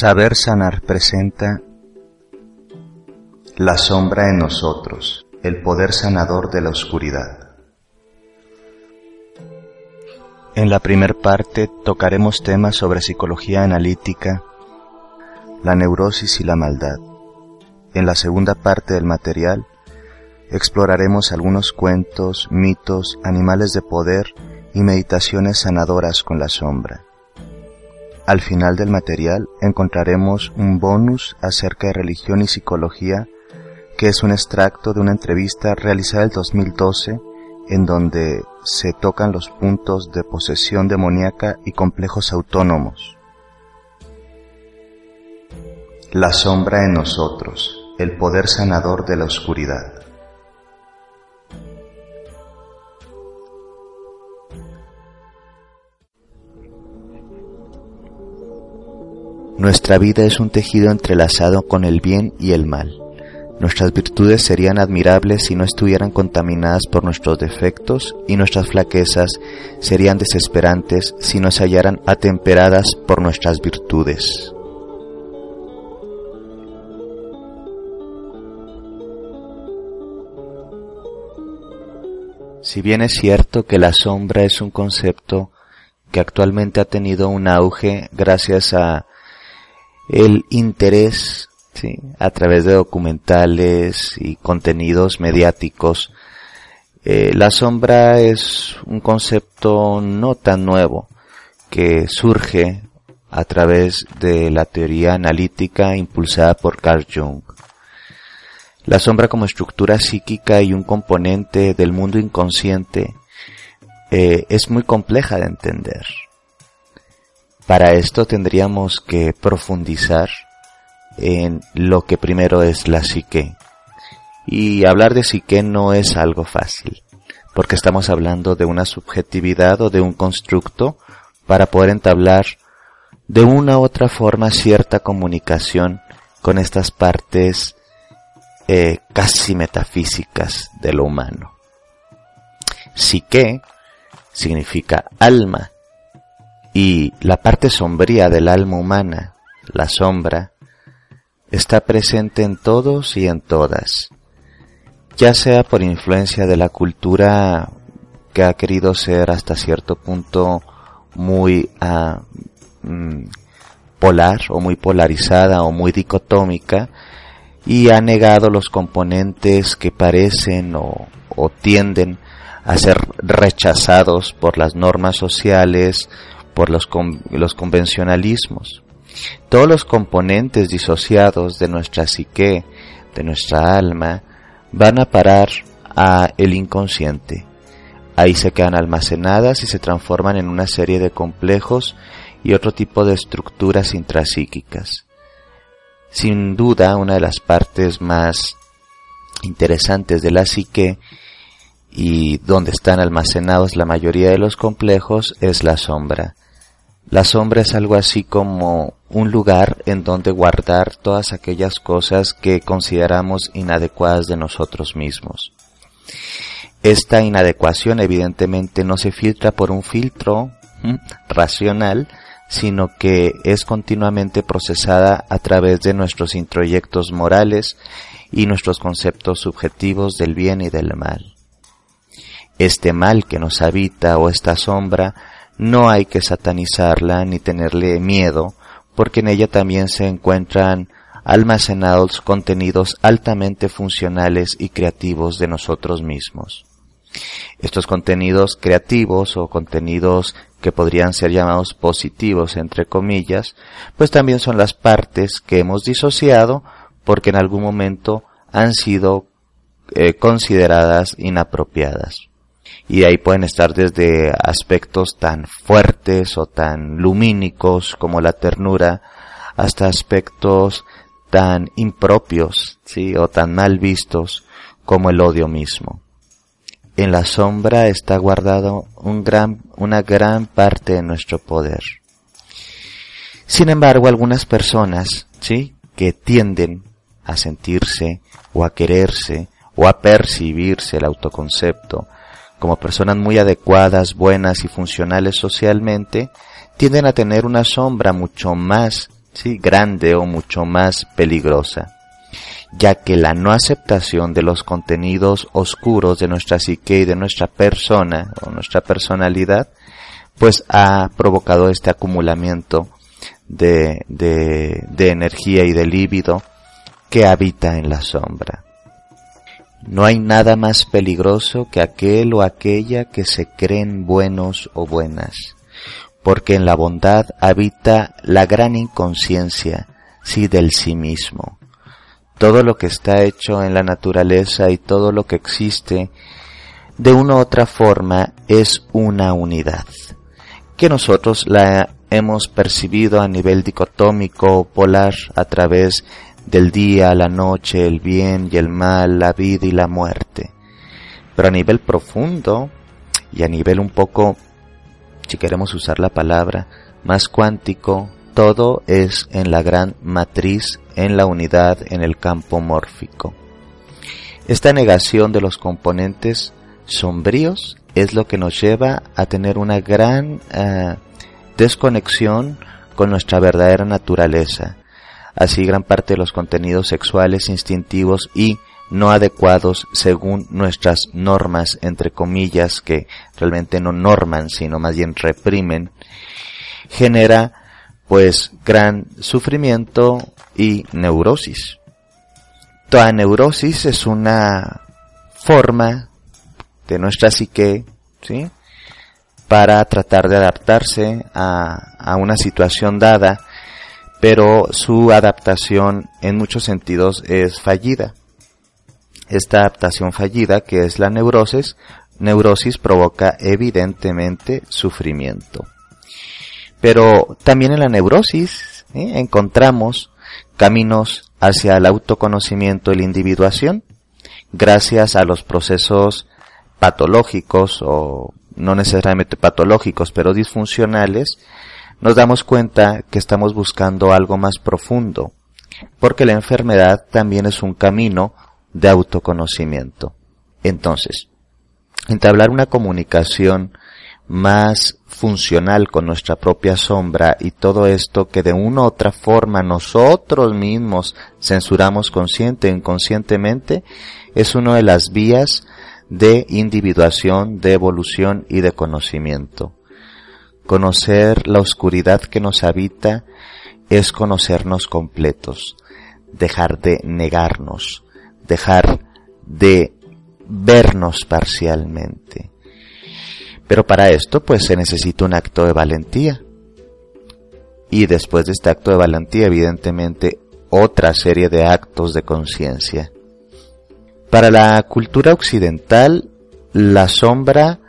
Saber Sanar presenta La sombra en nosotros, el poder sanador de la oscuridad. En la primer parte tocaremos temas sobre psicología analítica, la neurosis y la maldad. En la segunda parte del material exploraremos algunos cuentos, mitos, animales de poder y meditaciones sanadoras con la sombra. Al final del material encontraremos un bonus acerca de religión y psicología, que es un extracto de una entrevista realizada en 2012 en donde se tocan los puntos de posesión demoníaca y complejos autónomos. La sombra en nosotros, el poder sanador de la oscuridad. Nuestra vida es un tejido entrelazado con el bien y el mal. Nuestras virtudes serían admirables si no estuvieran contaminadas por nuestros defectos y nuestras flaquezas serían desesperantes si no se hallaran atemperadas por nuestras virtudes. Si bien es cierto que la sombra es un concepto que actualmente ha tenido un auge gracias a el interés ¿sí? a través de documentales y contenidos mediáticos. Eh, la sombra es un concepto no tan nuevo que surge a través de la teoría analítica impulsada por Carl Jung. La sombra como estructura psíquica y un componente del mundo inconsciente eh, es muy compleja de entender. Para esto tendríamos que profundizar en lo que primero es la psique. Y hablar de psique no es algo fácil, porque estamos hablando de una subjetividad o de un constructo para poder entablar de una u otra forma cierta comunicación con estas partes eh, casi metafísicas de lo humano. Psique significa alma y la parte sombría del alma humana, la sombra, está presente en todos y en todas, ya sea por influencia de la cultura que ha querido ser hasta cierto punto muy mm, polar o muy polarizada o muy dicotómica y ha negado los componentes que parecen o tienden a ser rechazados por las normas sociales por los, los convencionalismos. Todos los componentes disociados de nuestra psique, de nuestra alma, van a parar a el inconsciente. Ahí se quedan almacenadas y se transforman en una serie de complejos y otro tipo de estructuras intrapsíquicas. Sin duda, una de las partes más interesantes de la psique y donde están almacenados la mayoría de los complejos es la sombra. La sombra es algo así como un lugar en donde guardar todas aquellas cosas que consideramos inadecuadas de nosotros mismos. Esta inadecuación evidentemente no se filtra por un filtro racional, sino que es continuamente procesada a través de nuestros introyectos morales y nuestros conceptos subjetivos del bien y del mal. Este mal que nos habita o esta sombra no hay que satanizarla ni tenerle miedo, porque en ella también se encuentran almacenados contenidos altamente funcionales y creativos de nosotros mismos. Estos contenidos creativos o contenidos que podrían ser llamados positivos entre comillas, pues también son las partes que hemos disociado porque en algún momento han sido eh, consideradas inapropiadas y ahí pueden estar desde aspectos tan fuertes o tan lumínicos como la ternura hasta aspectos tan impropios, sí, o tan mal vistos como el odio mismo. En la sombra está guardado un gran, una gran parte de nuestro poder. Sin embargo, algunas personas, sí, que tienden a sentirse o a quererse o a percibirse el autoconcepto como personas muy adecuadas, buenas y funcionales socialmente, tienden a tener una sombra mucho más sí, grande o mucho más peligrosa, ya que la no aceptación de los contenidos oscuros de nuestra psique y de nuestra persona o nuestra personalidad, pues ha provocado este acumulamiento de, de, de energía y de líbido que habita en la sombra. No hay nada más peligroso que aquel o aquella que se creen buenos o buenas, porque en la bondad habita la gran inconsciencia, sí del sí mismo. Todo lo que está hecho en la naturaleza y todo lo que existe, de una u otra forma, es una unidad, que nosotros la hemos percibido a nivel dicotómico o polar a través del día, la noche, el bien y el mal, la vida y la muerte. Pero a nivel profundo y a nivel un poco, si queremos usar la palabra, más cuántico, todo es en la gran matriz, en la unidad, en el campo mórfico. Esta negación de los componentes sombríos es lo que nos lleva a tener una gran eh, desconexión con nuestra verdadera naturaleza, así gran parte de los contenidos sexuales instintivos y no adecuados según nuestras normas, entre comillas, que realmente no norman, sino más bien reprimen, genera pues gran sufrimiento y neurosis. Toda neurosis es una forma de nuestra psique, ¿sí? Para tratar de adaptarse a, a una situación dada pero su adaptación en muchos sentidos es fallida. Esta adaptación fallida, que es la neurosis, neurosis provoca evidentemente sufrimiento. Pero también en la neurosis ¿eh? encontramos caminos hacia el autoconocimiento y la individuación, gracias a los procesos patológicos o no necesariamente patológicos, pero disfuncionales nos damos cuenta que estamos buscando algo más profundo, porque la enfermedad también es un camino de autoconocimiento. Entonces, entablar una comunicación más funcional con nuestra propia sombra y todo esto que de una u otra forma nosotros mismos censuramos consciente e inconscientemente es una de las vías de individuación, de evolución y de conocimiento. Conocer la oscuridad que nos habita es conocernos completos, dejar de negarnos, dejar de vernos parcialmente. Pero para esto pues se necesita un acto de valentía. Y después de este acto de valentía, evidentemente, otra serie de actos de conciencia. Para la cultura occidental, la sombra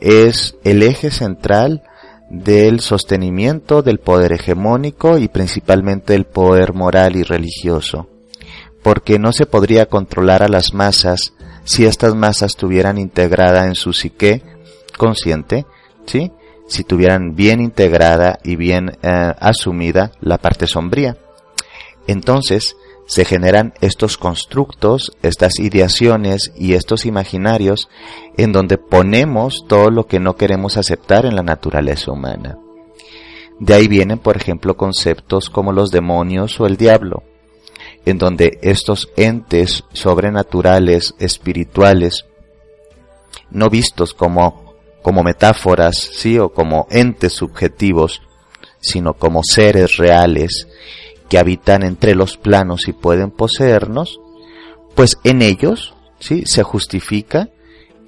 es el eje central del sostenimiento del poder hegemónico y principalmente del poder moral y religioso, porque no se podría controlar a las masas si estas masas tuvieran integrada en su psique consciente, ¿sí? si tuvieran bien integrada y bien eh, asumida la parte sombría. Entonces, se generan estos constructos, estas ideaciones y estos imaginarios en donde ponemos todo lo que no queremos aceptar en la naturaleza humana. De ahí vienen, por ejemplo, conceptos como los demonios o el diablo, en donde estos entes sobrenaturales, espirituales, no vistos como, como metáforas, sí, o como entes subjetivos, sino como seres reales, que habitan entre los planos y pueden poseernos, pues en ellos, ¿sí? Se justifica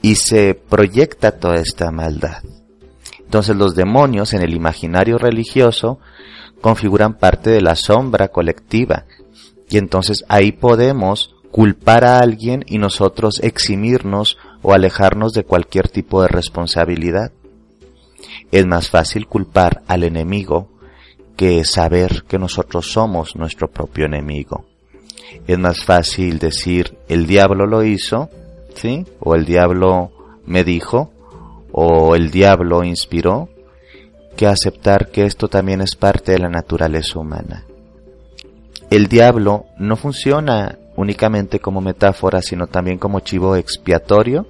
y se proyecta toda esta maldad. Entonces los demonios en el imaginario religioso configuran parte de la sombra colectiva y entonces ahí podemos culpar a alguien y nosotros eximirnos o alejarnos de cualquier tipo de responsabilidad. Es más fácil culpar al enemigo que saber que nosotros somos nuestro propio enemigo. Es más fácil decir el diablo lo hizo, ¿sí? O el diablo me dijo, o el diablo inspiró, que aceptar que esto también es parte de la naturaleza humana. El diablo no funciona únicamente como metáfora, sino también como chivo expiatorio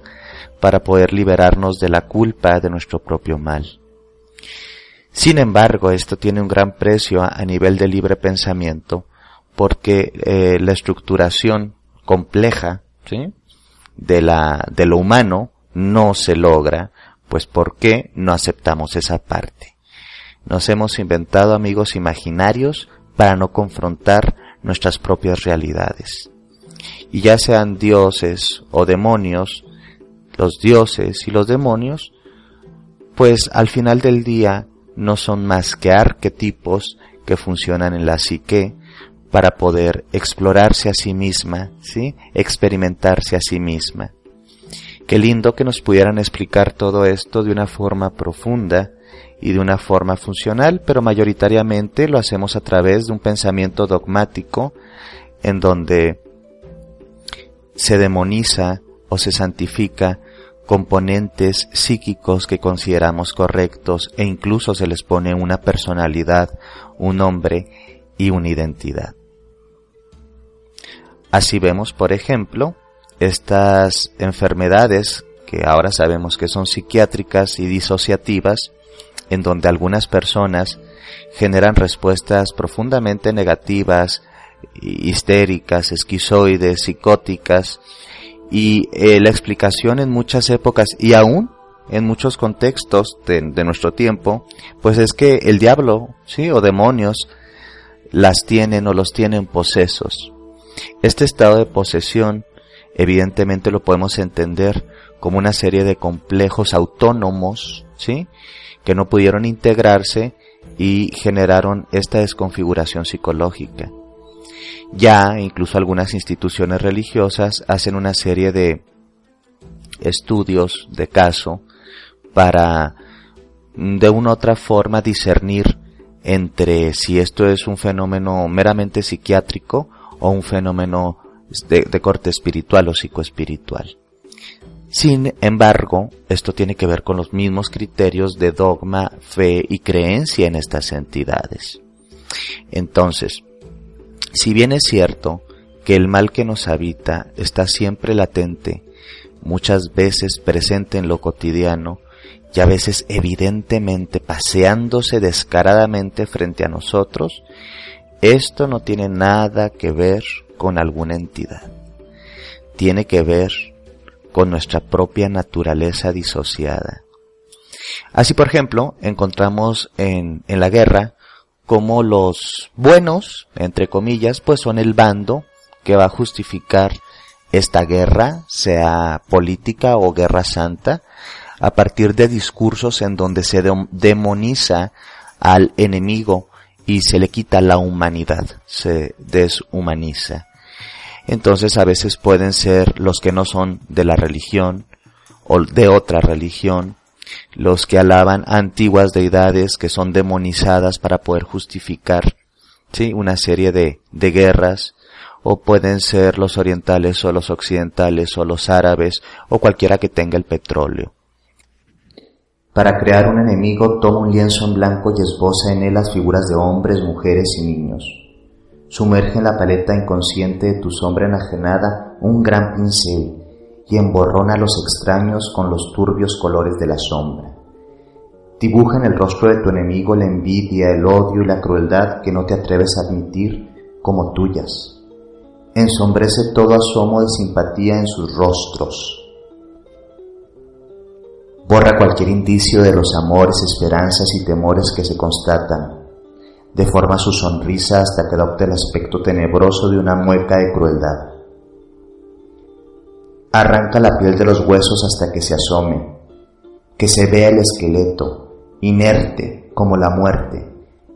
para poder liberarnos de la culpa de nuestro propio mal. Sin embargo, esto tiene un gran precio a, nivel de libre pensamiento porque eh, la estructuración compleja de, la, de lo humano no se logra, pues ¿por qué no aceptamos esa parte? Nos hemos inventado amigos imaginarios para no confrontar nuestras propias realidades. Y ya sean dioses o demonios, los dioses y los demonios, pues al final del día no son más que arquetipos que funcionan en la psique para poder explorarse a sí misma, ¿sí? experimentarse a sí misma. Qué lindo que nos pudieran explicar todo esto de una forma profunda y de una forma funcional, pero mayoritariamente lo hacemos a través de un pensamiento dogmático en donde se demoniza o se santifica componentes psíquicos que consideramos correctos e incluso se les pone una personalidad, un nombre y una identidad. Así vemos, por ejemplo, estas enfermedades que ahora sabemos que son psiquiátricas y disociativas, en donde algunas personas generan respuestas profundamente negativas, histéricas, esquizoides, psicóticas, y eh, la explicación en muchas épocas y aún en muchos contextos de, de, nuestro tiempo, pues es que el diablo, sí, o demonios, las tienen o los tienen posesos. Este estado de posesión, evidentemente lo podemos entender como una serie de complejos autónomos, sí, que no pudieron integrarse y generaron esta desconfiguración psicológica. Ya incluso algunas instituciones religiosas hacen una serie de estudios de caso para de una u otra forma discernir entre si esto es un fenómeno meramente psiquiátrico o un fenómeno de, de corte espiritual o psicoespiritual. Sin embargo, esto tiene que ver con los mismos criterios de dogma, fe y creencia en estas entidades. Entonces, si bien es cierto que el mal que nos habita está siempre latente, muchas veces presente en lo cotidiano, y a veces evidentemente paseándose descaradamente frente a nosotros, esto no tiene nada que ver con alguna entidad. Tiene que ver con nuestra propia naturaleza disociada. Así, por ejemplo, encontramos en, en la guerra como los buenos, entre comillas, pues son el bando que va a justificar esta guerra, sea política o guerra santa, a partir de discursos en donde se demoniza al enemigo y se le quita la humanidad, se deshumaniza. Entonces a veces pueden ser los que no son de la religión o de otra religión, los que alaban antiguas deidades que son demonizadas para poder justificar ¿sí? una serie de, de guerras, o pueden ser los orientales o los occidentales o los árabes o cualquiera que tenga el petróleo. Para crear un enemigo toma un lienzo en blanco y esboza en él las figuras de hombres, mujeres y niños. Sumerge en la paleta inconsciente de tu sombra enajenada un gran pincel y emborrona a los extraños con los turbios colores de la sombra. Dibuja en el rostro de tu enemigo la envidia, el odio y la crueldad que no te atreves a admitir como tuyas. Ensombrece todo asomo de simpatía en sus rostros. Borra cualquier indicio de los amores, esperanzas y temores que se constatan deforma su sonrisa hasta que adopte el aspecto tenebroso de una mueca de crueldad. Arranca la piel de los huesos hasta que se asome, que se vea el esqueleto, inerte como la muerte.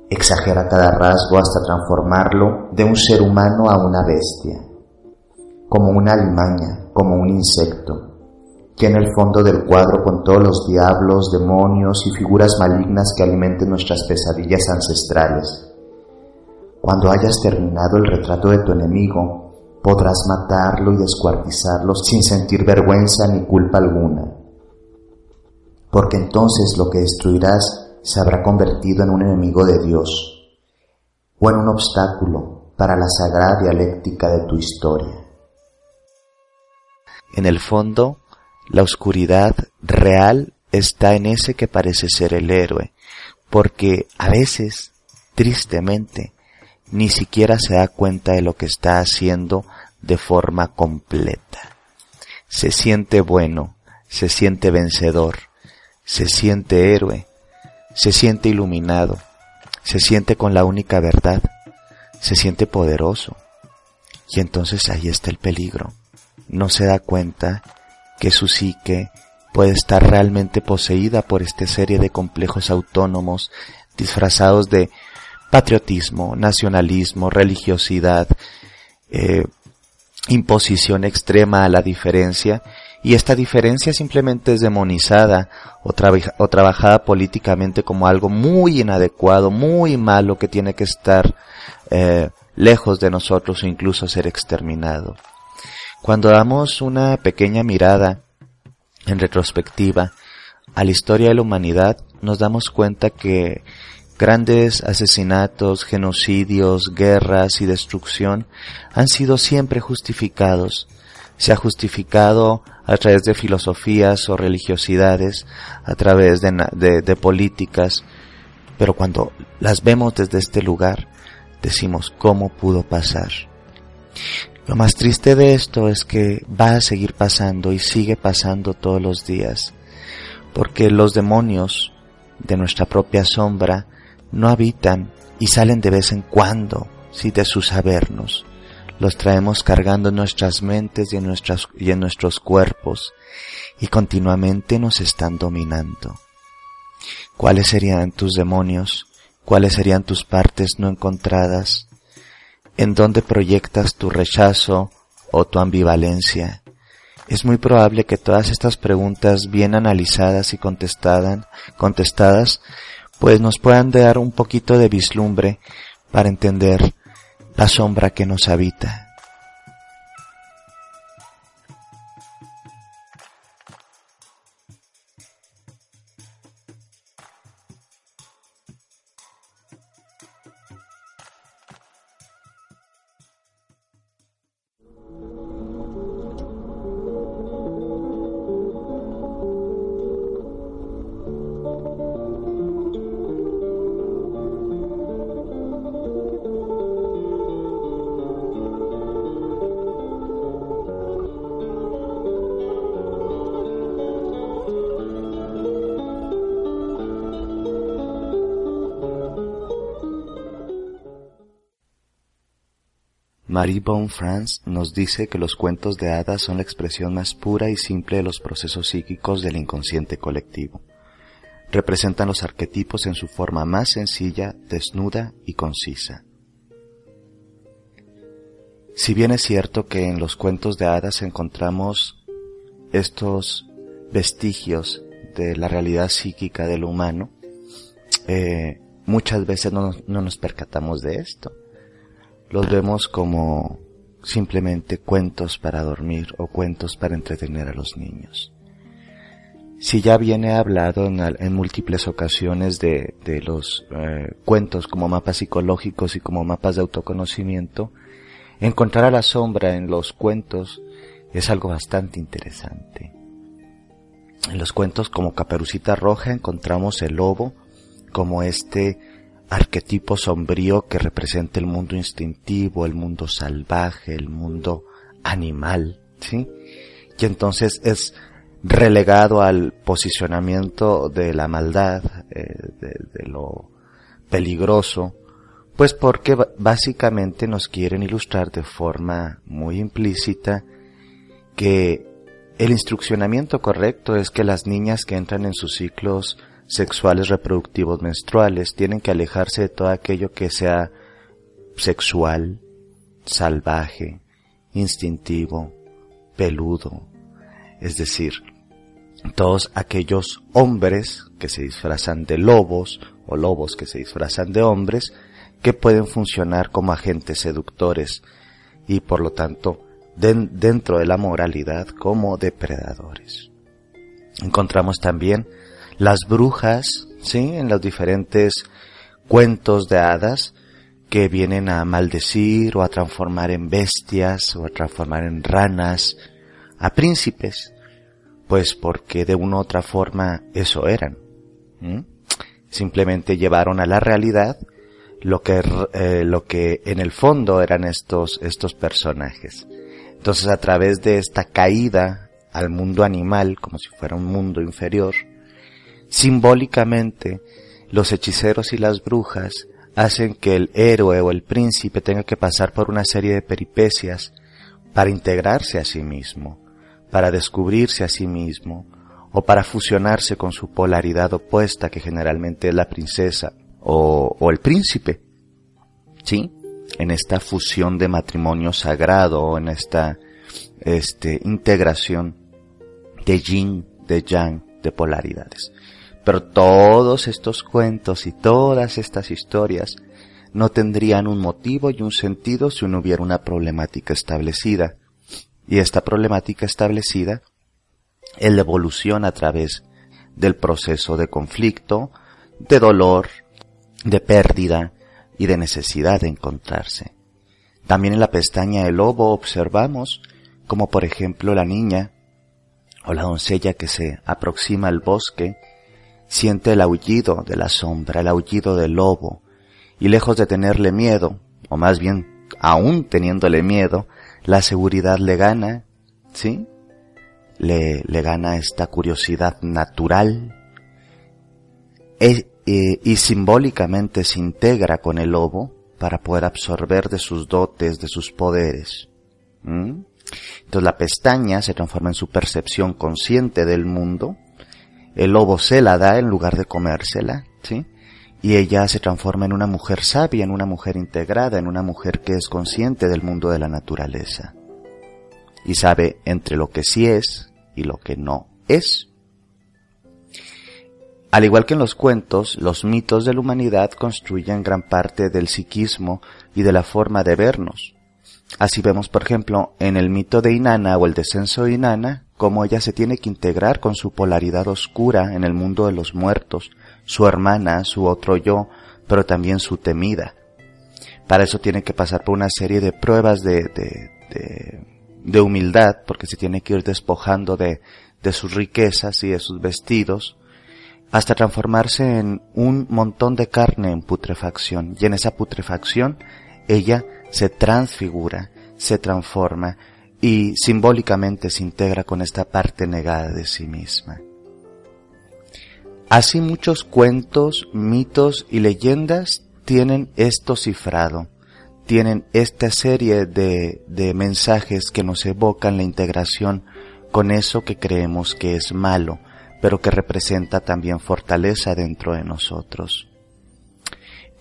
Exagera cada rasgo hasta transformarlo de un ser humano a una bestia, como una alimaña, como un insecto que en el fondo del cuadro con todos los diablos, demonios y figuras malignas que alimenten nuestras pesadillas ancestrales. Cuando hayas terminado el retrato de tu enemigo, podrás matarlo y descuartizarlo sin sentir vergüenza ni culpa alguna. Porque entonces lo que destruirás se habrá convertido en un enemigo de Dios o en un obstáculo para la sagrada dialéctica de tu historia. En el fondo, la oscuridad real está en ese que parece ser el héroe, porque a veces, tristemente, ni siquiera se da cuenta de lo que está haciendo de forma completa. Se siente bueno, se siente vencedor, se siente héroe, se siente iluminado, se siente con la única verdad, se siente poderoso. Y entonces ahí está el peligro. No se da cuenta que su psique puede estar realmente poseída por esta serie de complejos autónomos disfrazados de patriotismo, nacionalismo, religiosidad, eh, imposición extrema a la diferencia, y esta diferencia simplemente es demonizada o, o, trabajada políticamente como algo muy inadecuado, muy malo que tiene que estar eh, lejos de nosotros o incluso ser exterminado. Cuando damos una pequeña mirada en retrospectiva a la historia de la humanidad, nos damos cuenta que Grandes asesinatos, genocidios, guerras y destrucción han sido siempre justificados. Se ha justificado a través de filosofías o religiosidades, a través de, de, políticas, pero cuando las vemos desde este lugar, decimos cómo pudo pasar. Lo más triste de esto es que va a seguir pasando y sigue pasando todos los días, porque los demonios de nuestra propia sombra no habitan y salen de vez en cuando, si de su sabernos. Los traemos cargando en nuestras mentes y en, y en nuestros cuerpos y continuamente nos están dominando. ¿Cuáles serían tus demonios? ¿Cuáles serían tus partes no encontradas? ¿En dónde proyectas tu rechazo o tu ambivalencia? Es muy probable que todas estas preguntas bien analizadas y contestadas pues nos puedan dar un poquito de vislumbre para entender la sombra que nos habita. Marie Bon France nos dice que los cuentos de hadas son la expresión más pura y simple de los procesos psíquicos del inconsciente colectivo. Representan los arquetipos en su forma más sencilla, desnuda y concisa. Si bien es cierto que en los cuentos de hadas encontramos estos vestigios de la realidad psíquica del humano, eh, muchas veces no nos percatamos de esto los vemos como simplemente cuentos para dormir o cuentos para entretener a los niños. Si ya viene hablado en, múltiples ocasiones de, los eh, cuentos como mapas psicológicos y como mapas de autoconocimiento, encontrar a la sombra en los cuentos es algo bastante interesante. En los cuentos como Caperucita Roja encontramos el lobo como este arquetipo sombrío que representa el mundo instintivo, el mundo salvaje, el mundo animal, ¿sí? Y entonces es relegado al posicionamiento de la maldad, eh, de, lo peligroso, pues porque básicamente nos quieren ilustrar de forma muy implícita que el instruccionamiento correcto es que las niñas que entran en sus ciclos sexuales reproductivos menstruales tienen que alejarse de todo aquello que sea sexual, salvaje, instintivo, peludo, es decir, todos aquellos hombres que se disfrazan de lobos o lobos que se disfrazan de hombres que pueden funcionar como agentes seductores y por lo tanto dentro de la moralidad como depredadores. Encontramos también las brujas, ¿sí? En los diferentes cuentos de hadas que vienen a maldecir o a transformar en bestias o a transformar en ranas a príncipes, pues porque de una u otra forma eso eran. simplemente llevaron a la realidad lo que, eh, lo que en el fondo eran estos, estos personajes. Entonces a través de esta caída al mundo animal, como si fuera un mundo inferior, simbólicamente los hechiceros y las brujas hacen que el héroe o el príncipe tenga que pasar por una serie de peripecias para integrarse a sí mismo, para descubrirse a sí mismo, o para fusionarse con su polaridad opuesta que generalmente es la princesa o, o el príncipe. ¿Sí? En esta fusión de matrimonio sagrado, en esta este, integración de yin, de yang, de polaridades. Pero todos estos cuentos y todas estas historias no tendrían un motivo y un sentido si no hubiera una problemática establecida. Y esta problemática establecida es la evolución a través del proceso de conflicto, de dolor, de pérdida y de necesidad de encontrarse. También en la pestaña del lobo observamos como por ejemplo la niña o la doncella que se aproxima al bosque siente el aullido de la sombra, el aullido del lobo, y lejos de tenerle miedo, o más bien aún teniéndole miedo, la seguridad le gana, ¿sí? Le, le gana esta curiosidad natural e, e, y simbólicamente se integra con el lobo para poder absorber de sus dotes, de sus poderes. Entonces la pestaña se transforma en su percepción consciente del mundo el lobo se la da en lugar de comérsela, ¿sí? Y ella se transforma en una mujer sabia, en una mujer integrada, en una mujer que es consciente del mundo de la naturaleza. Y sabe entre lo que sí es y lo que no es. Al igual que en los cuentos, los mitos de la humanidad construyen gran parte del psiquismo y de la forma de vernos. Así vemos, por ejemplo, en el mito de Inanna o el descenso de Inanna, cómo ella se tiene que integrar con su polaridad oscura en el mundo de los muertos, su hermana, su otro yo, pero también su temida. Para eso tiene que pasar por una serie de pruebas de, de, de, humildad, porque se tiene que ir despojando de, de sus riquezas y de sus vestidos, hasta transformarse en un montón de carne en putrefacción. Y en esa putrefacción ella se transfigura, se transforma, y simbólicamente se integra con esta parte negada de sí misma. Así muchos cuentos, mitos y leyendas tienen esto cifrado, tienen esta serie de, de mensajes que nos evocan la integración con eso que creemos que es malo, pero que representa también fortaleza dentro de nosotros.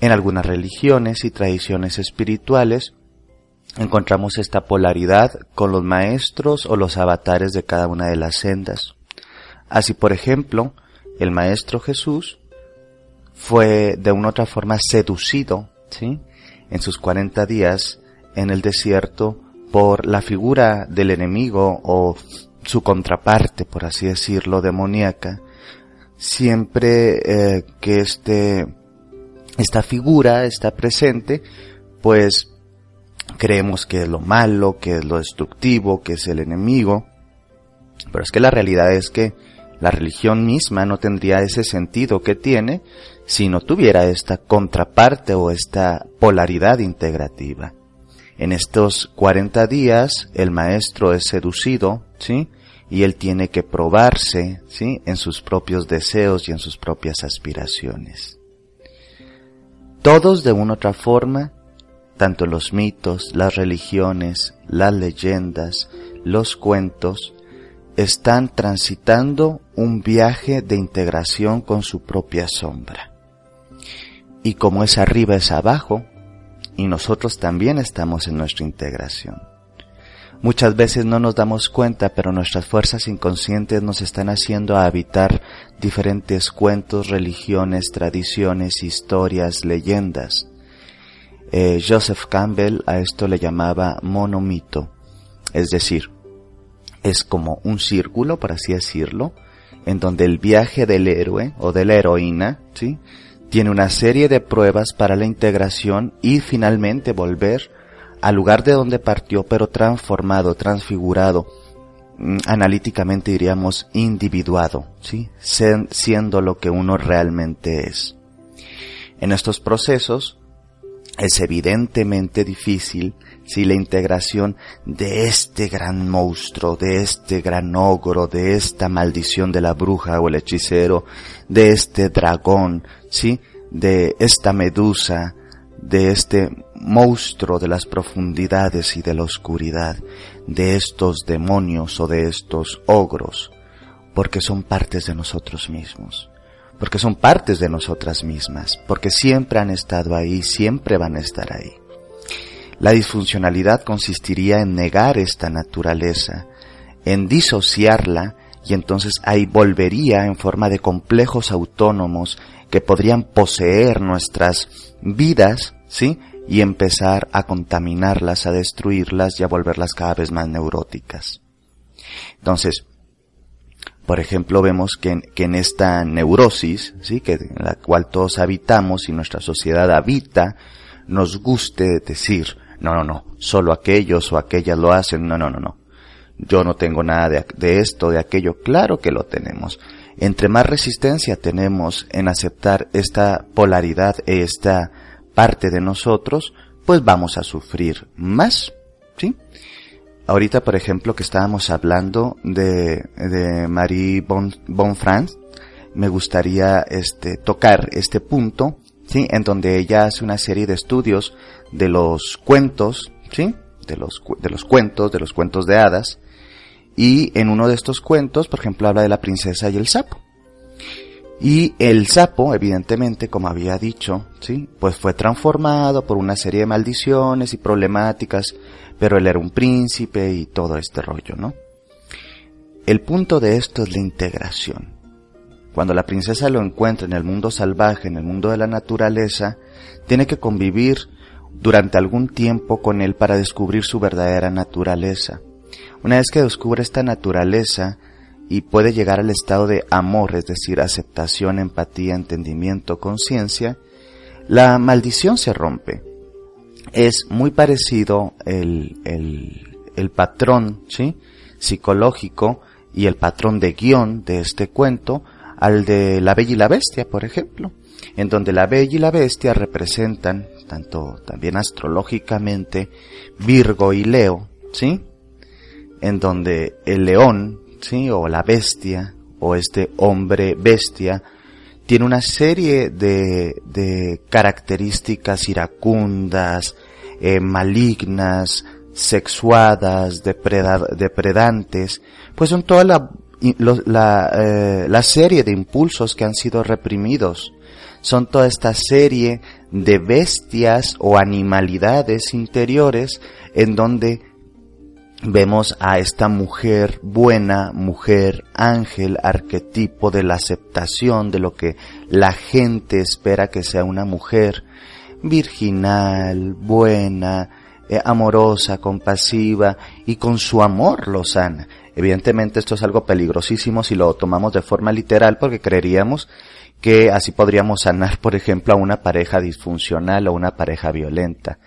En algunas religiones y tradiciones espirituales, encontramos esta polaridad con los maestros o los avatares de cada una de las sendas. Así, por ejemplo, el maestro Jesús fue de una otra forma seducido, ¿sí? En sus 40 días en el desierto por la figura del enemigo o su contraparte, por así decirlo, demoníaca, siempre eh, que este, esta figura está presente, pues creemos que es lo malo, que es lo destructivo, que es el enemigo. Pero es que la realidad es que la religión misma no tendría ese sentido que tiene si no tuviera esta contraparte o esta polaridad integrativa. En estos 40 días el maestro es seducido, ¿sí? Y él tiene que probarse, ¿sí? En sus propios deseos y en sus propias aspiraciones. Todos de una otra forma tanto los mitos, las religiones, las leyendas, los cuentos, están transitando un viaje de integración con su propia sombra. Y como es arriba es abajo, y nosotros también estamos en nuestra integración. Muchas veces no nos damos cuenta, pero nuestras fuerzas inconscientes nos están haciendo habitar diferentes cuentos, religiones, tradiciones, historias, leyendas, eh, Joseph Campbell a esto le llamaba monomito, es decir, es como un círculo, por así decirlo, en donde el viaje del héroe o de la heroína, ¿sí? Tiene una serie de pruebas para la integración y finalmente volver al lugar de donde partió, pero transformado, transfigurado, mm, analíticamente diríamos individuado, siendo lo que uno realmente es. En estos procesos es evidentemente difícil si la integración de este gran monstruo, de este gran ogro, de esta maldición de la bruja o el hechicero, de este dragón, de esta medusa, de este monstruo de las profundidades y de la oscuridad, de estos demonios o de estos ogros, porque son partes de nosotros mismos, porque son partes de nosotras mismas, porque siempre han estado ahí, siempre van a estar ahí. La disfuncionalidad consistiría en negar esta naturaleza, en disociarla y entonces ahí volvería en forma de complejos autónomos que podrían poseer nuestras vidas, ¿sí? Y empezar a contaminarlas, a destruirlas y a volverlas cada vez más neuróticas. Entonces, por ejemplo, vemos que en, esta neurosis, ¿sí? Que en la cual todos habitamos y nuestra sociedad habita, nos guste decir, no, no, no, solo aquellos o aquellas lo hacen, no, no, no, no. Yo no tengo nada de esto, de aquello, claro que lo tenemos. Entre más resistencia tenemos en aceptar esta polaridad, esta parte de nosotros, pues vamos a sufrir más, ¿sí? Ahorita, por ejemplo, que estábamos hablando de, de Marie Bon, Bonfrance, me gustaría este, tocar este punto, ¿sí? En donde ella hace una serie de estudios de los cuentos, ¿sí? De los, de los cuentos, de los cuentos de hadas. Y en uno de estos cuentos, por ejemplo, habla de la princesa y el sapo. Y el sapo, evidentemente, como había dicho, ¿sí? Pues fue transformado por una serie de maldiciones y problemáticas, pero él era un príncipe y todo este rollo, ¿no? El punto de esto es la integración. Cuando la princesa lo encuentra en el mundo salvaje, en el mundo de la naturaleza, tiene que convivir durante algún tiempo con él para descubrir su verdadera naturaleza. Una vez que descubre esta naturaleza y puede llegar al estado de amor, es decir, aceptación, empatía, entendimiento, conciencia, la maldición se rompe. Es muy parecido el, el, el patrón ¿sí? psicológico y el patrón de guion de este cuento al de la Bella y la Bestia, por ejemplo, en donde la Bella y la Bestia representan, tanto también astrológicamente, Virgo y Leo, ¿sí? En donde el león, ¿sí? O la bestia, o este hombre bestia, tiene una serie de, de características iracundas, eh, malignas, sexuadas, depredantes, pues son toda la la, eh, la serie de impulsos que han sido reprimidos. Son toda esta serie de bestias o animalidades interiores en donde vemos a esta mujer buena, mujer ángel, arquetipo de la aceptación de lo que la gente espera que sea una mujer, virginal, buena, eh, amorosa, compasiva y con su amor lo sana. Evidentemente esto es algo peligrosísimo si lo tomamos de forma literal porque creeríamos que así podríamos sanar, por ejemplo, a una pareja disfuncional o una pareja violenta.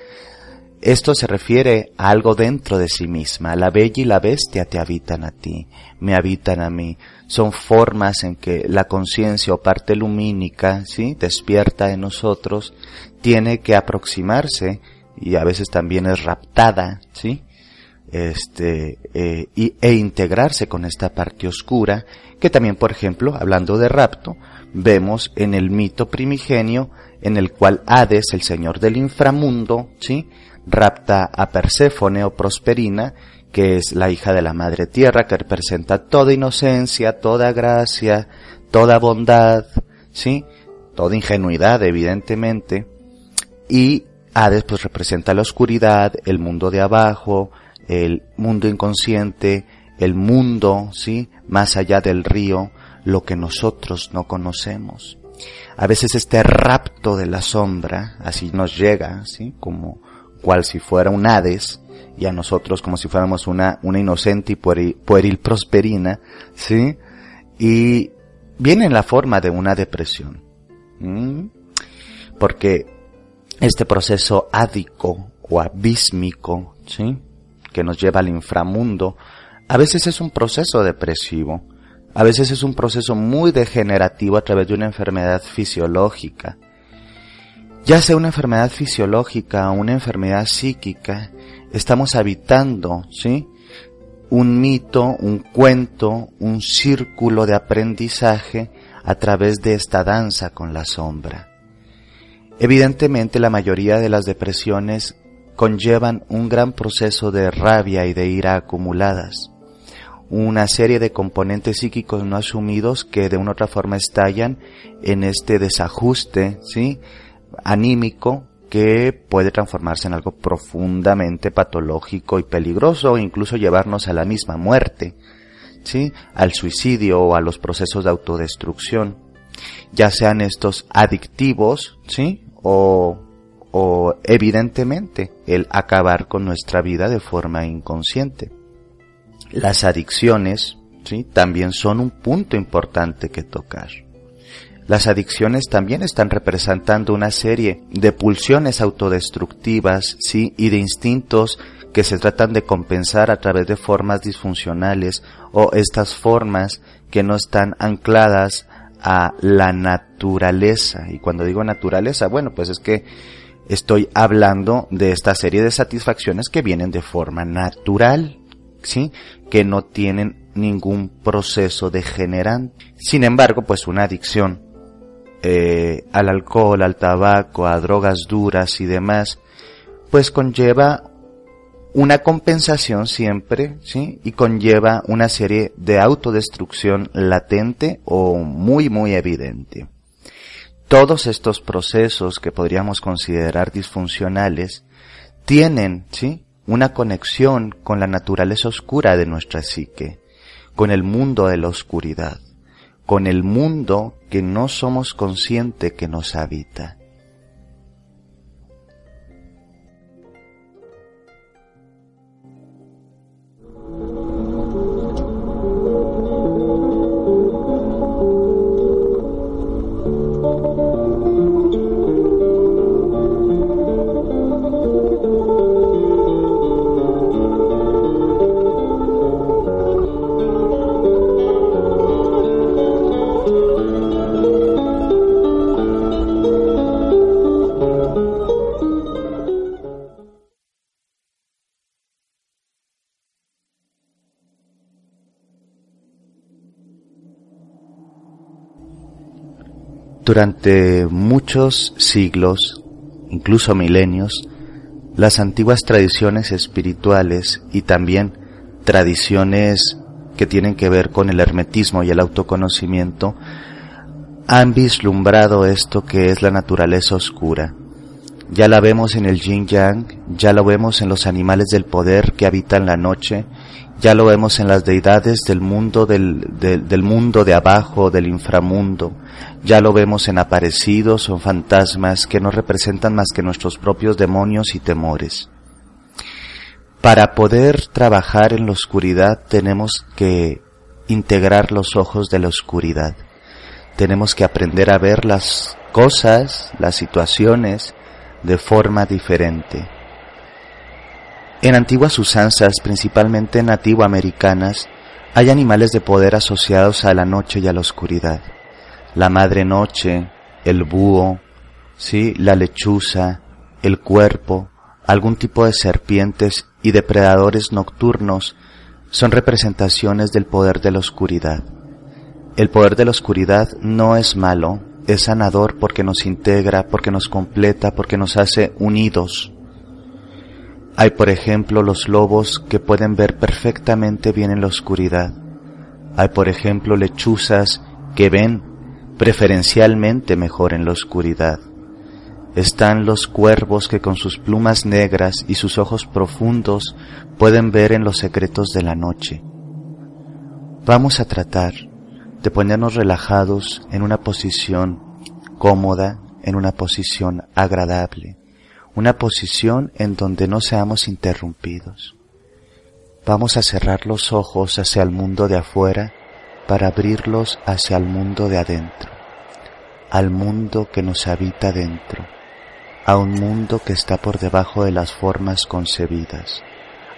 Esto se refiere a algo dentro de sí misma. La bella y la bestia te habitan a ti, me habitan a mí. Son formas en que la conciencia o parte lumínica, ¿sí? Despierta en nosotros, tiene que aproximarse y a veces también es raptada, ¿sí? este, eh, y, e integrarse con esta parte oscura, que también, por ejemplo, hablando de rapto, vemos en el mito primigenio, en el cual Hades, el señor del inframundo, ¿sí? Rapta a Perséfone o Prosperina, que es la hija de la madre tierra, que representa toda inocencia, toda gracia, toda bondad, ¿sí? toda ingenuidad, evidentemente, y Hades pues representa la oscuridad, el mundo de abajo, el mundo inconsciente, el mundo, ¿sí? Más allá del río, lo que nosotros no conocemos. A veces este rapto de la sombra, así nos llega, ¿sí? Como cual si fuera un Hades, y a nosotros como si fuéramos una, una inocente y pueril, prosperina, ¿sí? Y viene en la forma de una depresión. Porque este proceso ádico o abísmico, ¿sí? que nos lleva al inframundo, a veces es un proceso depresivo, a veces es un proceso muy degenerativo a través de una enfermedad fisiológica. Ya sea una enfermedad fisiológica o una enfermedad psíquica, estamos habitando, ¿sí? Un mito, un cuento, un círculo de aprendizaje a través de esta danza con la sombra. Evidentemente la mayoría de las depresiones conllevan un gran proceso de rabia y de ira acumuladas, una serie de componentes psíquicos no asumidos que de una u otra forma estallan en este desajuste, ¿sí? Anímico que puede transformarse en algo profundamente patológico y peligroso, incluso llevarnos a la misma muerte, ¿sí? al suicidio o a los procesos de autodestrucción, ya sean estos adictivos, ¿sí? o, o evidentemente el acabar con nuestra vida de forma inconsciente. Las adicciones, ¿sí? también son un punto importante que tocar. Las adicciones también están representando una serie de pulsiones autodestructivas, sí, y de instintos que se tratan de compensar a través de formas disfuncionales o estas formas que no están ancladas a la naturaleza. Y cuando digo naturaleza, bueno, pues es que estoy hablando de esta serie de satisfacciones que vienen de forma natural, ¿sí? Que no tienen ningún proceso degenerante. Sin embargo, pues una adicción eh, al alcohol, al tabaco, a drogas duras y demás, pues conlleva una compensación siempre, ¿sí? Y conlleva una serie de autodestrucción latente o muy, muy evidente. Todos estos procesos que podríamos considerar disfuncionales tienen, ¿sí? Una conexión con la naturaleza oscura de nuestra psique, con el mundo de la oscuridad con el mundo que no somos conscientes que nos habita. Durante muchos siglos, incluso milenios, las antiguas tradiciones espirituales y también tradiciones que tienen que ver con el hermetismo y el autoconocimiento han vislumbrado esto que es la naturaleza oscura. Ya la vemos en el yin yang, ya lo vemos en los animales del poder que habitan la noche ya lo vemos en las deidades del mundo del, del, mundo de abajo, del inframundo. Ya lo vemos en aparecidos o fantasmas que no representan más que nuestros propios demonios y temores. Para poder trabajar en la oscuridad tenemos que integrar los ojos de la oscuridad. Tenemos que aprender a ver las cosas, las situaciones de forma diferente en antiguas usanzas, principalmente nativoamericanas, hay animales de poder asociados a la noche y a la oscuridad. La madre noche, el búho, sí, la lechuza, el cuerpo, algún tipo de serpientes y depredadores nocturnos son representaciones del poder de la oscuridad. El poder de la oscuridad no es malo, es sanador porque nos integra, porque nos completa, porque nos hace unidos. Hay, por ejemplo, los lobos que pueden ver perfectamente bien en la oscuridad. Hay, por ejemplo, lechuzas que ven preferencialmente mejor en la oscuridad. Están los cuervos que con sus plumas negras y sus ojos profundos pueden ver en los secretos de la noche. Vamos a tratar de ponernos relajados en una posición cómoda, en una posición agradable una posición en donde no seamos interrumpidos. Vamos a cerrar los ojos hacia el mundo de afuera para abrirlos hacia el mundo de adentro, al mundo que nos habita dentro, a un mundo que está por debajo de las formas concebidas,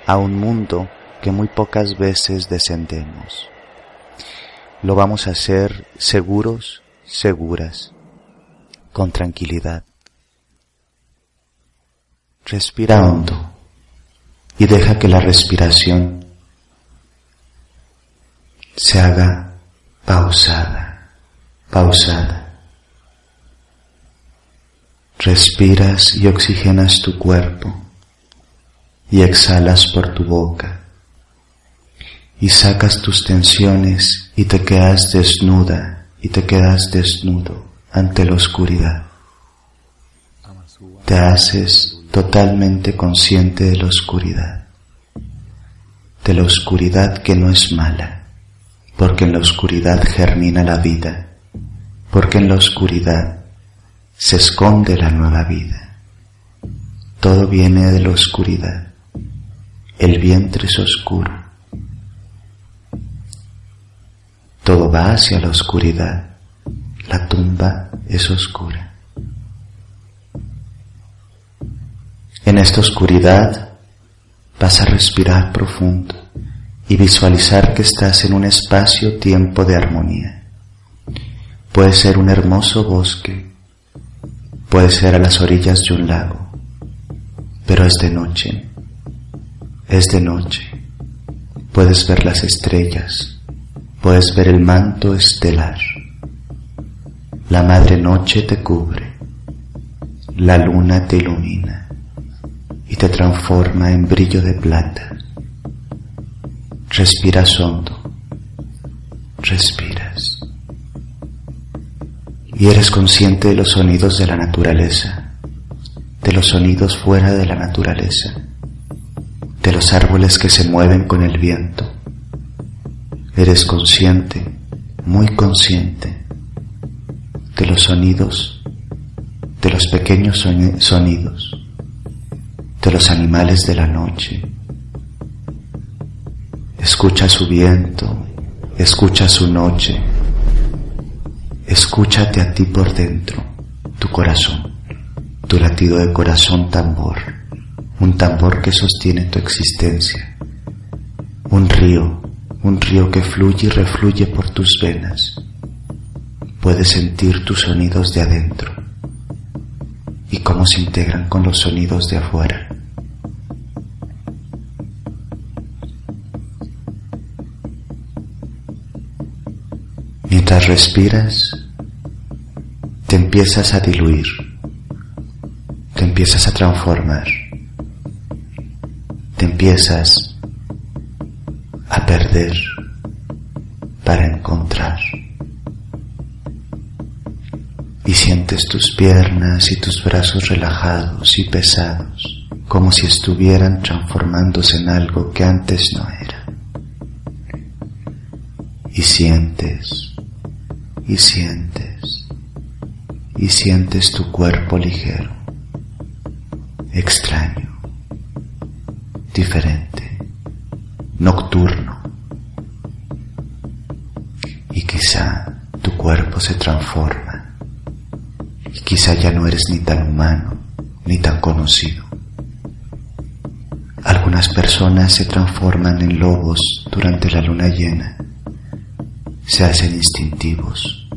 a un mundo que muy pocas veces descendemos. Lo vamos a hacer seguros, seguras, con tranquilidad Respira hondo y deja que la respiración se haga pausada, pausada. Respiras y oxigenas tu cuerpo y exhalas por tu boca y sacas tus tensiones y te quedas desnuda y te quedas desnudo ante la oscuridad. Te haces totalmente consciente de la oscuridad, de la oscuridad que no es mala, porque en la oscuridad germina la vida, porque en la oscuridad se esconde la nueva vida. Todo viene de la oscuridad. El vientre es oscuro. Todo va hacia la oscuridad. La tumba es oscura. En esta oscuridad vas a respirar profundo y visualizar que estás en un espacio-tiempo de armonía. Puede ser un hermoso bosque, puede ser a las orillas de un lago, pero es de noche, es de noche. Puedes ver las estrellas, puedes ver el manto estelar. La madre noche te cubre, la luna te ilumina y te transforma en brillo de plata. Respiras hondo, respiras. Y eres consciente de los sonidos de la naturaleza, de los sonidos fuera de la naturaleza, de los árboles que se mueven con el viento. Eres consciente, muy consciente, de los sonidos, de los pequeños sonidos de los animales de la noche. Escucha su viento, escucha su noche, escúchate a ti por dentro, tu corazón, tu latido de corazón tambor, un tambor que sostiene tu existencia, un río, un río que fluye y refluye por tus venas. Puedes sentir tus sonidos de adentro y cómo se integran con los sonidos de afuera. Mientras respiras, te empiezas a diluir, te empiezas a transformar, te empiezas a perder para encontrar. Y sientes tus piernas y tus brazos relajados y pesados, como si estuvieran transformándose en algo que antes no era. Y sientes y sientes, y sientes tu cuerpo ligero, extraño, diferente, nocturno. Y quizá tu cuerpo se transforma, y quizá ya no eres ni tan humano, ni tan conocido. Algunas personas se transforman en lobos durante la luna llena, se hacen instintivos,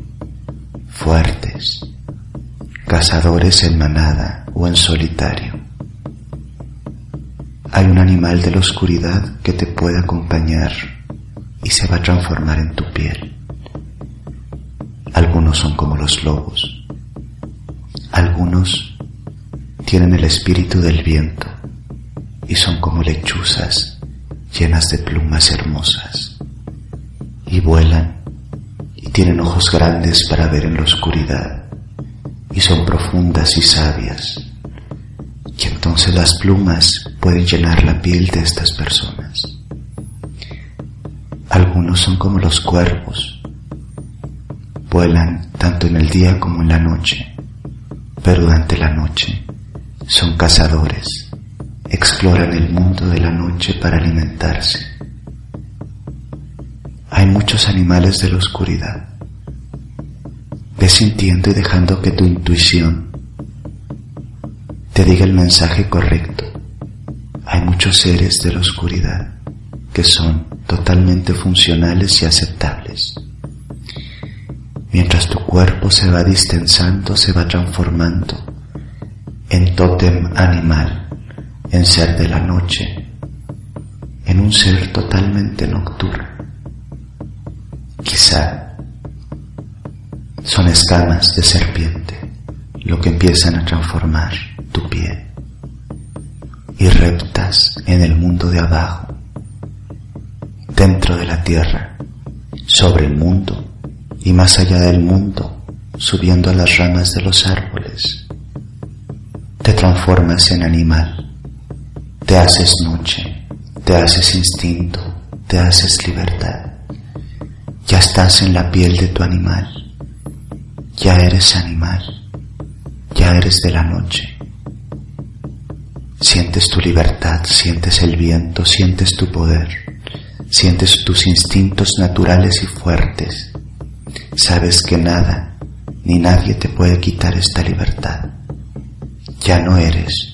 fuertes, cazadores en manada o en solitario. Hay un animal de la oscuridad que te puede acompañar y se va a transformar en tu piel. Algunos son como los lobos. Algunos tienen el espíritu del viento y son como lechuzas llenas de plumas hermosas y vuelan tienen ojos grandes para ver en la oscuridad y son profundas y sabias. Y entonces las plumas pueden llenar la piel de estas personas. Algunos son como los cuervos. Vuelan tanto en el día como en la noche, pero durante la noche son cazadores. Exploran el mundo de la noche para alimentarse hay muchos animales de la oscuridad. Ve sintiendo y dejando que tu intuición te diga el mensaje correcto. Hay muchos seres de la oscuridad que son totalmente funcionales y aceptables. Mientras tu cuerpo se va distensando, se va transformando en tótem animal en ser de la noche, en un ser totalmente nocturno. Quizá son escamas de serpiente lo que empiezan a transformar tu pie y reptas en el mundo de abajo, dentro de la tierra, sobre el mundo y más allá del mundo, subiendo a las ramas de los árboles. Te transformas en animal, te haces noche, te haces instinto, te haces libertad. Ya estás en la piel de tu animal, ya eres animal, ya eres de la noche. Sientes tu libertad, sientes el viento, sientes tu poder, sientes tus instintos naturales y fuertes. Sabes que nada ni nadie te puede quitar esta libertad. Ya no eres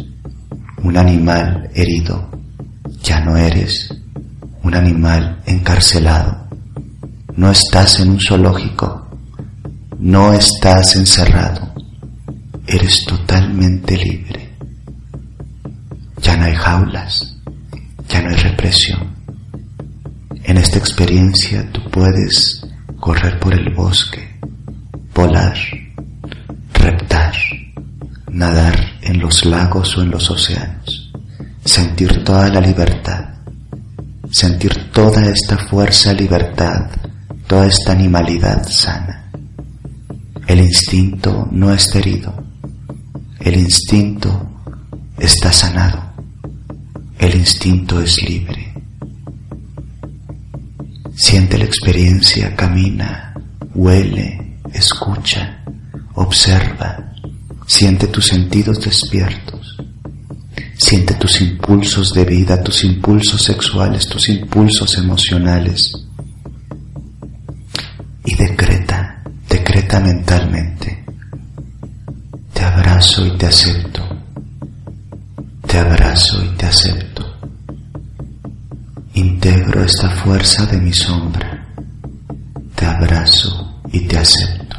un animal herido, ya no eres un animal encarcelado, no estás en un zoológico, no estás encerrado, eres totalmente libre. Ya no hay jaulas, ya no hay represión. En esta experiencia tú puedes correr por el bosque, volar, reptar, nadar en los lagos o en los océanos, sentir toda la libertad, sentir toda esta fuerza libertad, toda esta animalidad sana. El instinto no está herido, el instinto está sanado. El instinto es libre. Siente la experiencia, camina, huele, escucha, observa, siente tus sentidos despiertos. Siente tus impulsos de vida, tus impulsos sexuales, tus impulsos emocionales. Y decreta, decreta mentalmente. Te abrazo y te acepto. Te abrazo y te acepto. Integro esta fuerza de mi sombra. Te abrazo y te acepto.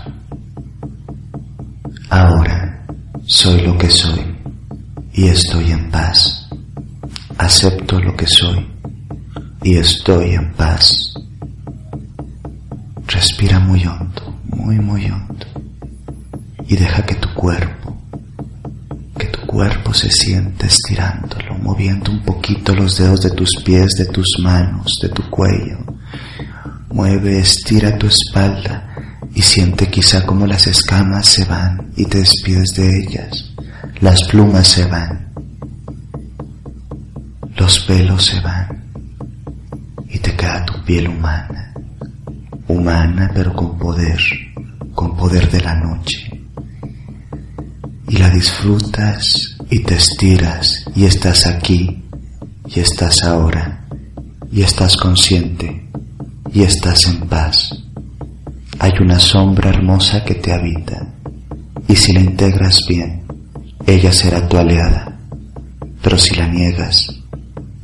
Ahora soy lo que soy y estoy en paz. Acepto lo que soy y estoy en paz. Respira muy hondo, muy, muy hondo. Y deja que tu cuerpo cuerpo se siente estirándolo, moviendo un poquito los dedos de tus pies, de tus manos, de tu cuello. Mueve, estira tu espalda y siente quizá como las escamas se van y te despides de ellas. Las plumas se van. Los pelos se van. Y te queda tu piel humana. Humana pero con poder, con poder de la noche y la disfrutas y te estiras y estás aquí y estás ahora y estás consciente y estás en paz. Hay una sombra hermosa que te habita y si la integras bien, ella será tu aliada, pero si la niegas,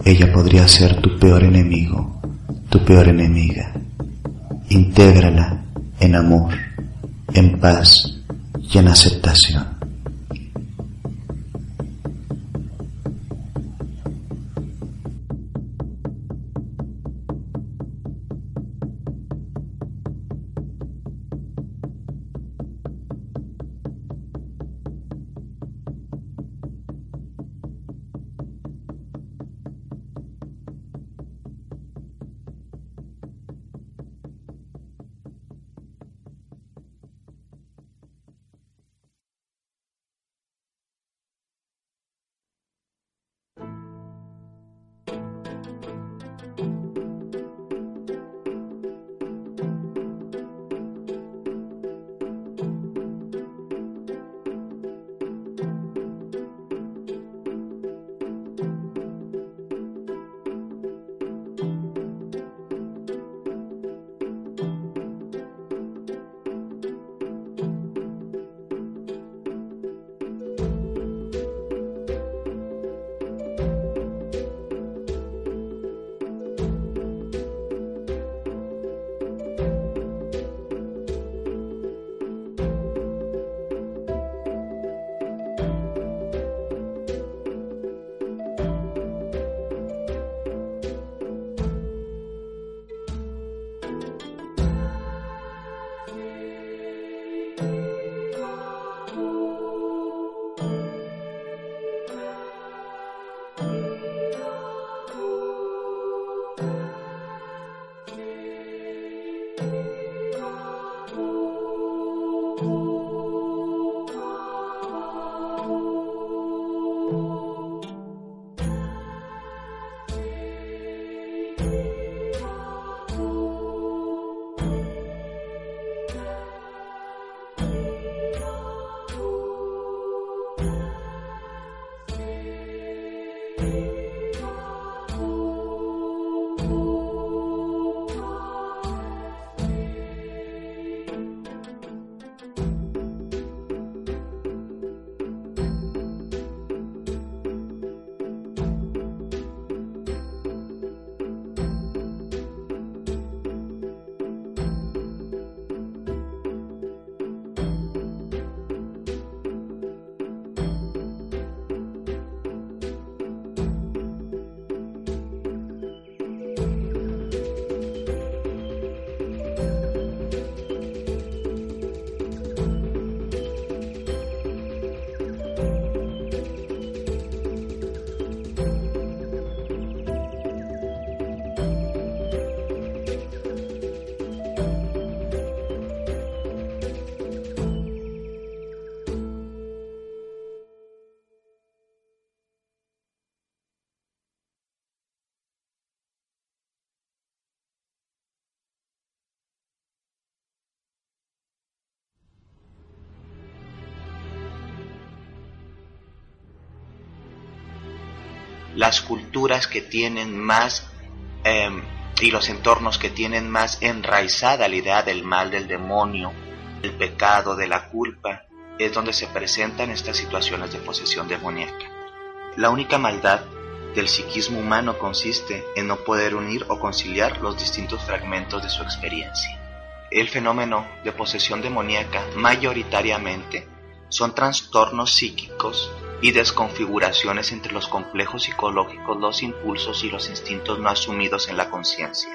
ella podría ser tu peor enemigo, tu peor enemiga. Intégrala en amor, en paz y en aceptación. Las culturas que tienen más em, y los entornos que tienen más enraizada la idea del mal, del demonio, del pecado, de la culpa, es donde se presentan estas situaciones de posesión demoníaca. La única maldad del psiquismo humano consiste en no poder unir o conciliar los distintos fragmentos de su experiencia. El fenómeno de posesión demoníaca mayoritariamente son trastornos psíquicos y desconfiguraciones entre los complejos psicológicos, los impulsos y los instintos no asumidos en la conciencia.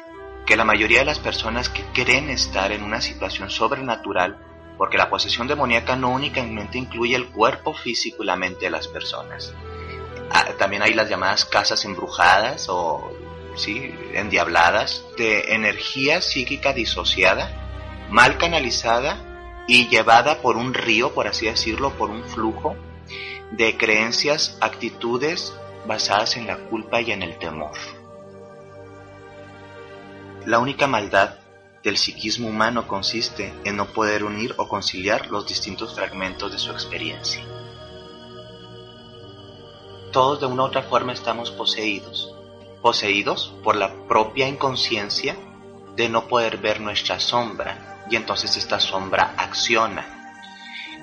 Que la mayoría de las personas que creen estar en una situación sobrenatural, porque la posesión demoníaca no únicamente incluye el cuerpo físico y la mente de las personas. Ah, también hay las llamadas casas embrujadas o ¿sí? endiabladas de energía psíquica disociada, mal canalizada y llevada por un río, por así decirlo, por un flujo de creencias, actitudes basadas en la culpa y en el temor. La única maldad del psiquismo humano consiste en no poder unir o conciliar los distintos fragmentos de su experiencia. Todos de una u otra forma estamos poseídos, poseídos por la propia inconsciencia de no poder ver nuestra sombra y entonces esta sombra acciona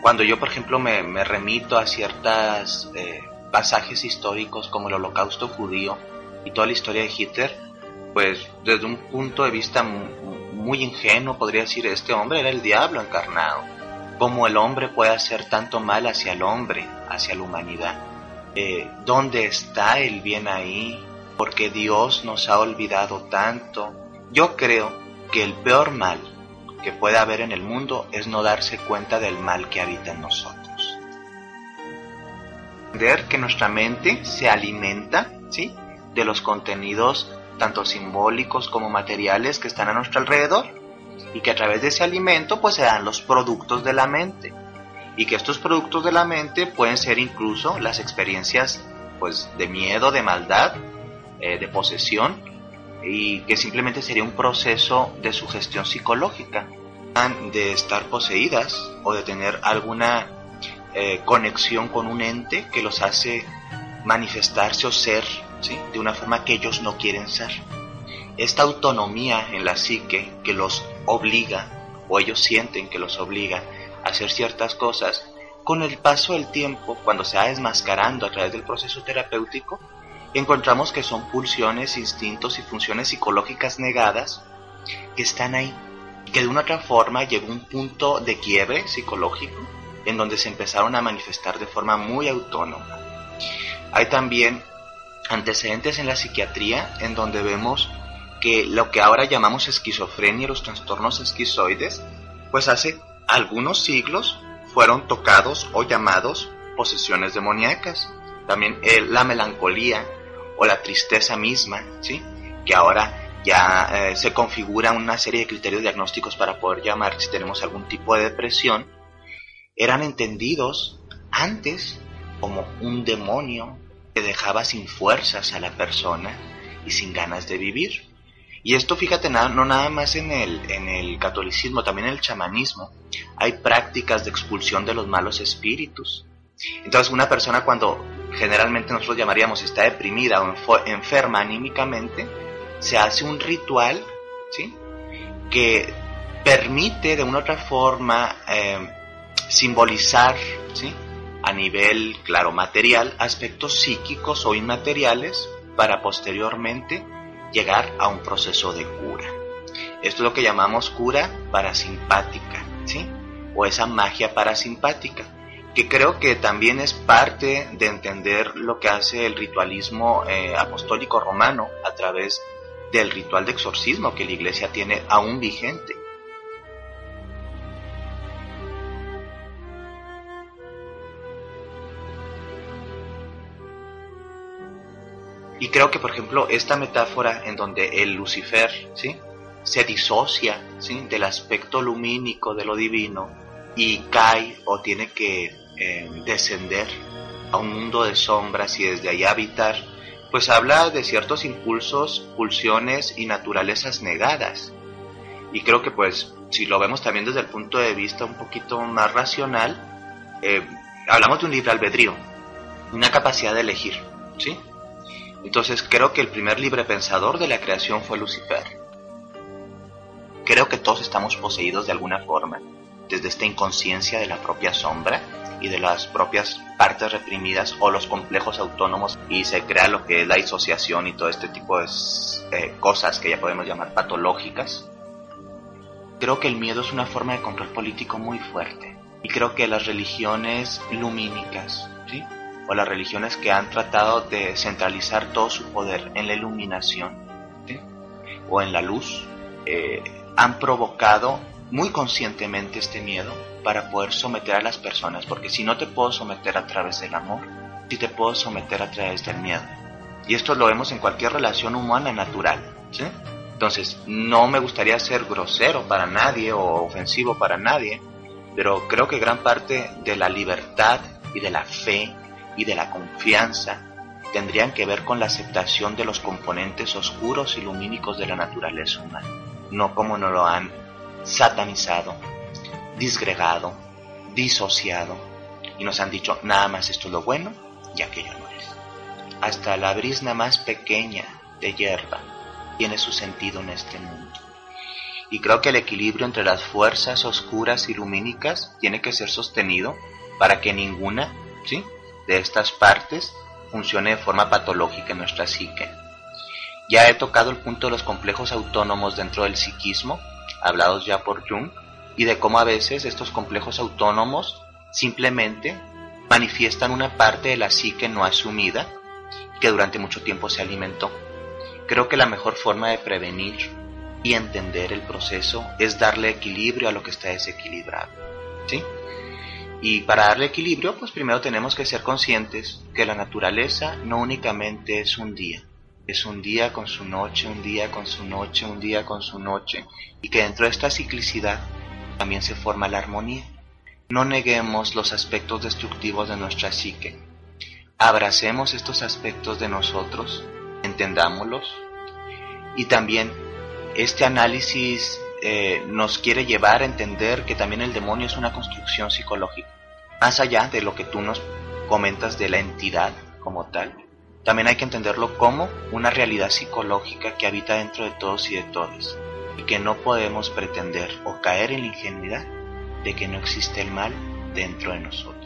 cuando yo, por ejemplo, me, remito a ciertos eh, pasajes históricos como el holocausto judío y toda la historia de Hitler, pues desde un punto de vista muy, ingenuo podría decir, este hombre era el diablo encarnado. ¿Cómo el hombre puede hacer tanto mal hacia el hombre, hacia la humanidad? Eh, ¿Dónde está el bien ahí? Porque Dios nos ha olvidado tanto. Yo creo que el peor mal que puede haber en el mundo es no darse cuenta del mal que habita en nosotros. Entender que nuestra mente se alimenta ¿sí? de los contenidos tanto simbólicos como materiales que están a nuestro alrededor y que a través de ese alimento pues se dan los productos de la mente y que estos productos de la mente pueden ser incluso las experiencias pues de miedo, de maldad, eh, de posesión y que simplemente sería un proceso de sugestión psicológica, de estar poseídas o de tener alguna eh, conexión con un ente que los hace manifestarse o ser de una forma que ellos no quieren ser. Esta autonomía en la psique que los obliga, o ellos sienten que los obliga a hacer ciertas cosas, con el paso del tiempo, cuando se va desmascarando a través del proceso terapéutico, encontramos que son pulsiones, instintos y funciones psicológicas negadas que están ahí, que de una otra forma llegó un punto de quiebre psicológico en donde se empezaron a manifestar de forma muy autónoma. Hay también antecedentes en la psiquiatría en donde vemos que lo que ahora llamamos esquizofrenia y los trastornos esquizoides, pues hace algunos siglos fueron tocados o llamados posesiones demoníacas. También la melancolía o la tristeza misma, ¿sí? que ahora ya eh, se configura una serie de criterios diagnósticos para poder llamar si tenemos algún tipo de depresión, eran entendidos antes como un demonio que dejaba sin fuerzas a la persona y sin ganas de vivir. Y esto, fíjate, no nada más en el, en el catolicismo, también en el chamanismo, hay prácticas de expulsión de los malos espíritus. Entonces, una persona cuando generalmente nosotros llamaríamos está deprimida o enferma anímicamente, se hace un ritual, ¿sí? Que permite de una u otra forma em, simbolizar, ¿sí? A nivel, claro, material, aspectos psíquicos o inmateriales para posteriormente llegar a un proceso de cura. Esto es lo que llamamos cura parasimpática, ¿sí? O esa magia parasimpática que creo que también es parte de entender lo que hace el ritualismo eh, apostólico romano a través del ritual de exorcismo que la iglesia tiene aún vigente. Y creo que, por ejemplo, esta metáfora en donde el Lucifer ¿sí? se disocia ¿sí? del aspecto lumínico de lo divino y cae o tiene que eh, descender a un mundo de sombras y desde allá habitar, pues habla de ciertos impulsos, pulsiones y naturalezas negadas. Y creo que pues si lo vemos también desde el punto de vista un poquito más racional, eh, hablamos de un libre albedrío, una capacidad de elegir, ¿sí? Entonces creo que el primer libre pensador de la creación fue Lucifer. Creo que todos estamos poseídos de alguna forma, desde esta inconsciencia de la propia sombra y de las propias partes reprimidas o los complejos autónomos y se crea lo que es la disociación y todo este tipo de eh, cosas que ya podemos llamar patológicas. Creo que el miedo es una forma de control político muy fuerte y creo que las religiones lumínicas, ¿sí? o las religiones que han tratado de centralizar todo su poder en la iluminación o en la luz, eh, han provocado muy conscientemente este miedo para poder someter a las personas, porque si no te puedo someter a través del amor, si te puedo someter a través del miedo. Y esto lo vemos en cualquier relación humana natural. Entonces, no me gustaría ser grosero para nadie o ofensivo para nadie, pero creo que gran parte de la libertad y de la fe y de la confianza tendrían que ver con la aceptación de los componentes oscuros y lumínicos de la naturaleza humana, no como nos lo han satanizado, disgregado, disociado y nos han dicho nada más esto es lo bueno y aquello no es. Hasta la brisna más pequeña de hierba tiene su sentido en este mundo. Y creo que el equilibrio entre las fuerzas oscuras y lumínicas tiene que ser sostenido para que ninguna, de estas partes funcione de forma patológica en nuestra psique. Ya he tocado el punto de los complejos autónomos dentro del psiquismo, hablados ya por Jung, y de cómo a veces estos complejos autónomos simplemente manifiestan una parte de la psique no asumida que durante mucho tiempo se alimentó. Creo que la mejor forma de prevenir y entender el proceso es darle equilibrio a lo que está desequilibrado. ¿Sí? Y para darle equilibrio, pues primero tenemos que ser conscientes que la naturaleza no únicamente es un día, es un día con su noche, un día con su noche, un día con su noche, y que dentro de esta ciclicidad también se forma la armonía. No neguemos los aspectos destructivos de nuestra psique. Abracemos estos aspectos de nosotros, entendámoslos, y también este análisis eh, nos quiere llevar a entender que también el demonio es una construcción psicológica. Más allá de lo que tú nos comentas de la entidad como tal, también hay que entenderlo como una realidad psicológica que habita dentro de todos y de todas, y que no podemos pretender o caer en la ingenuidad de que no existe el mal dentro de nosotros.